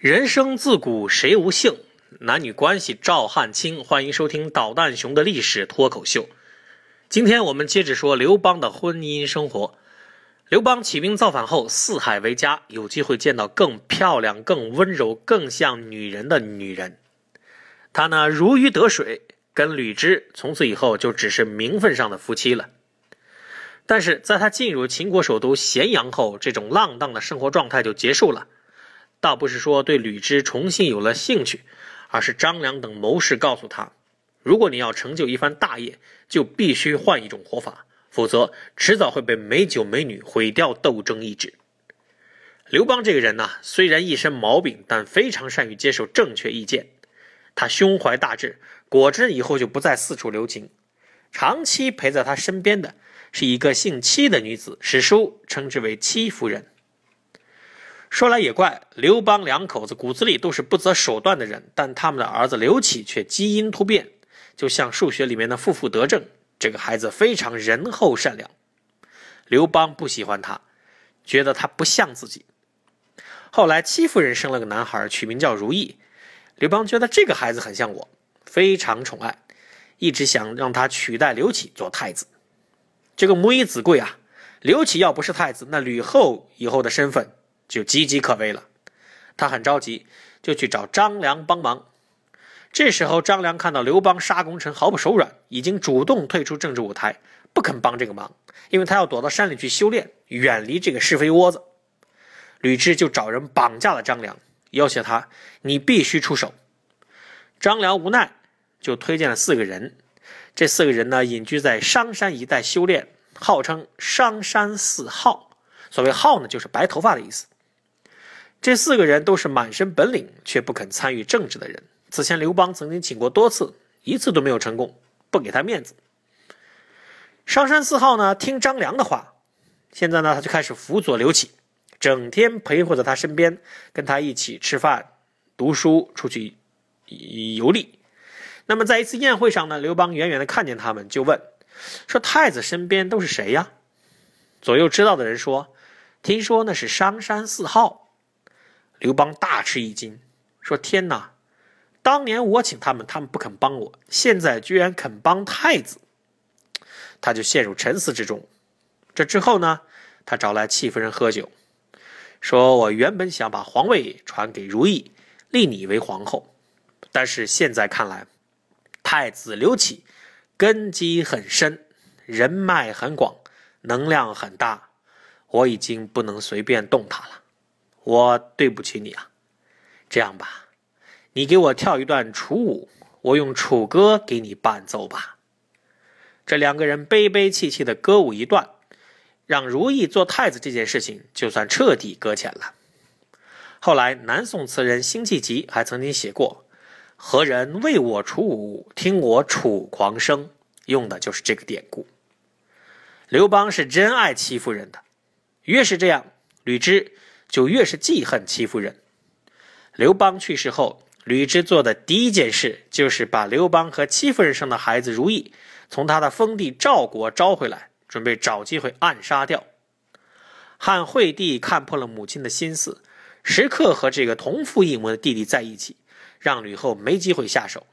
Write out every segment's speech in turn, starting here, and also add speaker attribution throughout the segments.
Speaker 1: 人生自古谁无性，男女关系照汗青。欢迎收听导弹熊的历史脱口秀。今天我们接着说刘邦的婚姻生活。刘邦起兵造反后，四海为家，有机会见到更漂亮、更温柔、更像女人的女人。他呢，如鱼得水，跟吕雉从此以后就只是名分上的夫妻了。但是在他进入秦国首都咸阳后，这种浪荡的生活状态就结束了。倒不是说对吕雉重新有了兴趣，而是张良等谋士告诉他，如果你要成就一番大业，就必须换一种活法，否则迟早会被美酒美女毁掉斗争意志。刘邦这个人呢，虽然一身毛病，但非常善于接受正确意见。他胸怀大志，果真以后就不再四处留情。长期陪在他身边的是一个姓戚的女子，史书称之为戚夫人。说来也怪，刘邦两口子骨子里都是不择手段的人，但他们的儿子刘启却基因突变，就像数学里面的负负得正。这个孩子非常仁厚善良，刘邦不喜欢他，觉得他不像自己。后来戚夫人生了个男孩，取名叫如意，刘邦觉得这个孩子很像我，非常宠爱，一直想让他取代刘启做太子。这个母以子贵啊，刘启要不是太子，那吕后以后的身份。就岌岌可危了，他很着急，就去找张良帮忙。这时候，张良看到刘邦杀功臣毫不手软，已经主动退出政治舞台，不肯帮这个忙，因为他要躲到山里去修炼，远离这个是非窝子。吕雉就找人绑架了张良，要挟他：“你必须出手。”张良无奈，就推荐了四个人。这四个人呢，隐居在商山一带修炼，号称商山四皓。所谓“皓”呢，就是白头发的意思。这四个人都是满身本领却不肯参与政治的人。此前刘邦曾经请过多次，一次都没有成功，不给他面子。商山四号呢，听张良的话，现在呢，他就开始辅佐刘启，整天陪护在他身边，跟他一起吃饭、读书、出去游历。那么在一次宴会上呢，刘邦远远的看见他们，就问说：“太子身边都是谁呀？”左右知道的人说：“听说那是商山四号。”刘邦大吃一惊，说：“天哪！当年我请他们，他们不肯帮我，现在居然肯帮太子。”他就陷入沉思之中。这之后呢，他找来戚夫人喝酒，说：“我原本想把皇位传给如意，立你为皇后，但是现在看来，太子刘启根基很深，人脉很广，能量很大，我已经不能随便动他了。”我对不起你啊，这样吧，你给我跳一段楚舞，我用楚歌给你伴奏吧。这两个人悲悲戚戚的歌舞一段，让如意做太子这件事情就算彻底搁浅了。后来南宋词人辛弃疾还曾经写过：“何人为我楚舞，听我楚狂声。”用的就是这个典故。刘邦是真爱戚夫人的，越是这样，吕雉。就越是记恨戚夫人。刘邦去世后，吕雉做的第一件事就是把刘邦和戚夫人生的孩子如意从他的封地赵国招回来，准备找机会暗杀掉。汉惠帝看破了母亲的心思，时刻和这个同父异母的弟弟在一起，让吕后没机会下手。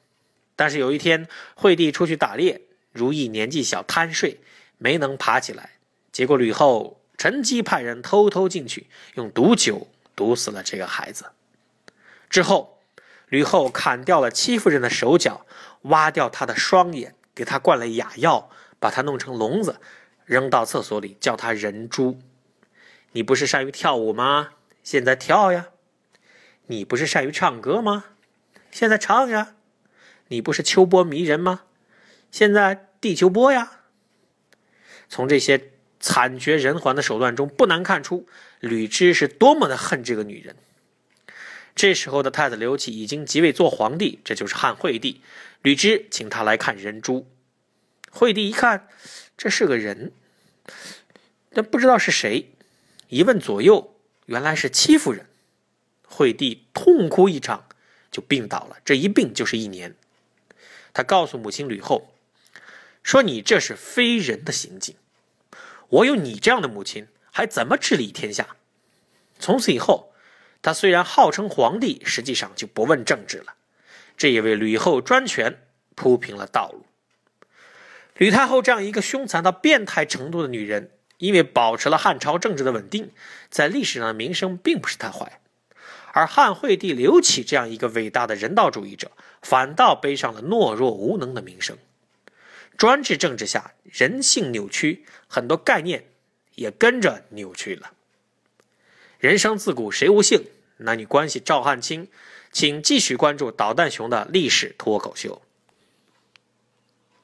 Speaker 1: 但是有一天，惠帝出去打猎，如意年纪小贪睡，没能爬起来，结果吕后。趁机派人偷偷进去，用毒酒毒死了这个孩子。之后，吕后砍掉了戚夫人的手脚，挖掉她的双眼，给她灌了哑药，把她弄成聋子，扔到厕所里，叫她人猪。你不是善于跳舞吗？现在跳呀！你不是善于唱歌吗？现在唱呀！你不是秋波迷人吗？现在地球波呀！从这些。惨绝人寰的手段中，不难看出吕雉是多么的恨这个女人。这时候的太子刘启已经即位做皇帝，这就是汉惠帝。吕雉请他来看人珠，惠帝一看，这是个人，但不知道是谁。一问左右，原来是戚夫人。惠帝痛哭一场，就病倒了。这一病就是一年。他告诉母亲吕后，说：“你这是非人的行径。”我有你这样的母亲，还怎么治理天下？从此以后，他虽然号称皇帝，实际上就不问政治了，这也为吕后专权铺平了道路。吕太后这样一个凶残到变态程度的女人，因为保持了汉朝政治的稳定，在历史上的名声并不是太坏。而汉惠帝刘启这样一个伟大的人道主义者，反倒背上了懦弱无能的名声。专制政治下，人性扭曲，很多概念也跟着扭曲了。人生自古谁无性？男女关系赵汉卿，请继续关注导弹熊的历史脱口秀。